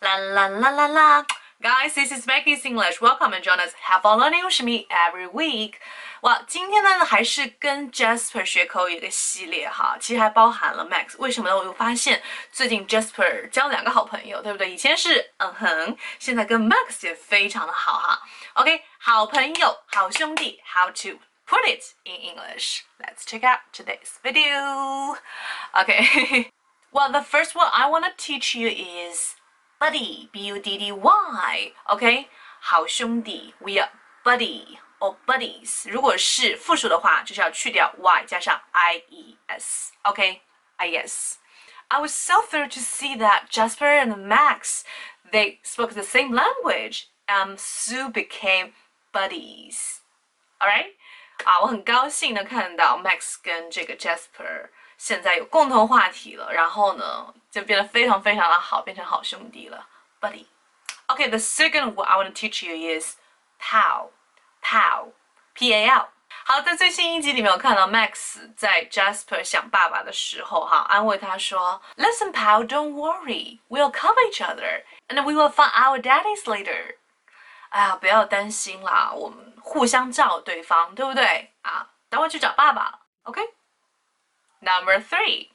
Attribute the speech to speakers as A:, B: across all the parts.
A: La la la la la. Guys, this is Becky's English. Welcome and join us. Have fun learning with me every week. 哇，今天呢还是跟 Jasper 学口语的系列哈，其实还包含了 Max。为什么呢？我又发现最近 Jasper 交两个好朋友，对不对？以前是嗯哼，现在跟 Max 也非常的好哈。OK，好朋友，好兄弟，How to put it in English? Let's check out today's video. Okay. well, the first one I want to teach you is buddy, b u d d y, OK，好兄弟，we are buddy or buddies。如果是复数的话，就是要去掉 y，加上 i e s，OK，i e s。I was so thrilled to see that Jasper and Max they spoke the same language and soon became buddies. Alright，啊，我很高兴的看到 Max 跟这个 Jasper 现在有共同话题了，然后呢，就变得非常非常的好，变成好兄弟了，buddy。Okay, the second one I want to teach you is pal, pal, p a l。好，在最新一集里面，我看到 Max 在 Jasper 想爸爸的时候，哈，安慰他说：“Listen, pal, don't worry, we'll cover each other, and we will find our daddies later。”哎呀，不要担心啦，我们互相照对方，对不对？啊，等会去找爸爸 ，OK？Number three,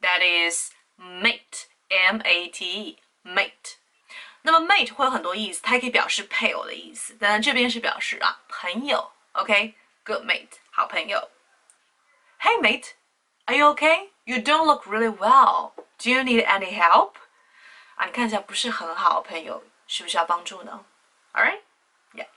A: that is mate, M-A-T-E, mate. 那么 mate 会有很多意思，它也可以表示配偶的意思，当然这边是表示啊朋友，OK，good mate，好朋友。Hey mate, are you okay? You don't look really well. Do you need any help? 啊，你看起来不是很好，朋友，需不需要帮助呢？All right, yeah.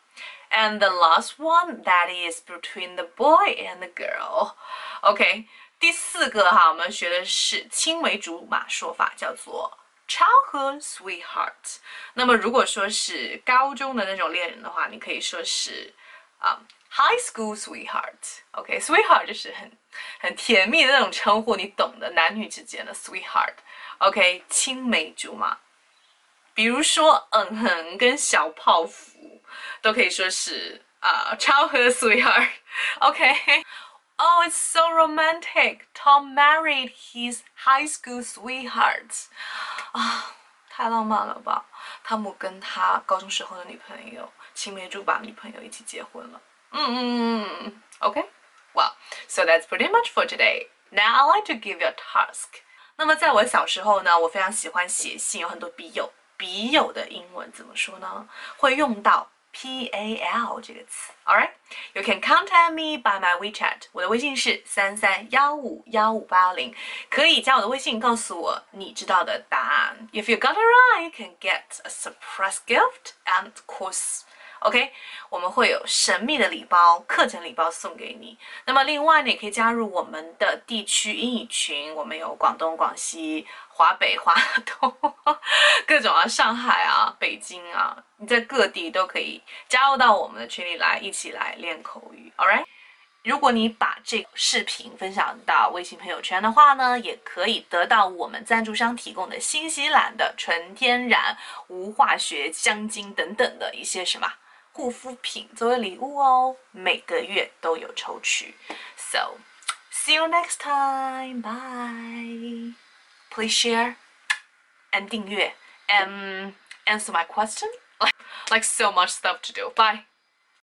A: And the last one, that is between the boy and the girl. Okay. 第四个哈，我们学的是青梅竹马说法，叫做 childhood sweetheart。那么如果说是高中的那种恋人的话，你可以说是啊 high school sweetheart。OK，sweetheart 就是很很甜蜜的那种称呼，你懂的，男女之间的 sweetheart。OK，青梅竹马。比如说，嗯哼，跟小泡芙都可以说是啊 childhood sweetheart。OK。Oh, it's so romantic. Tom married his high school sweetheart. 啊，太浪漫了吧！汤姆跟他高中时候的女朋友青梅竹马女朋友一起结婚了。嗯嗯嗯。Okay. Well, so that's pretty much for today. Now I like to give you a task. 那么在我小时候呢，我非常喜欢写信，有很多笔友。笔友的英文怎么说呢？会用到 P A L 这个词，Alright，you can contact me by my WeChat。我的微信是三三幺五幺五八零，可以加我的微信，告诉我你知道的答案。If you got it right, you can get a surprise gift and course. OK，我们会有神秘的礼包、课程礼包送给你。那么另外呢，也可以加入我们的地区英语群，我们有广东、广西、华北、华东，各种啊，上海啊、北京啊，你在各地都可以加入到我们的群里来，一起来练口语。All right，如果你把这个视频分享到微信朋友圈的话呢，也可以得到我们赞助商提供的新西兰的纯天然无化学香精等等的一些什么。护肤品作为礼物哦，每个月都有抽取。So see you next time. Bye. Please share and 订阅 and answer my question. Like like so much stuff to do. Bye.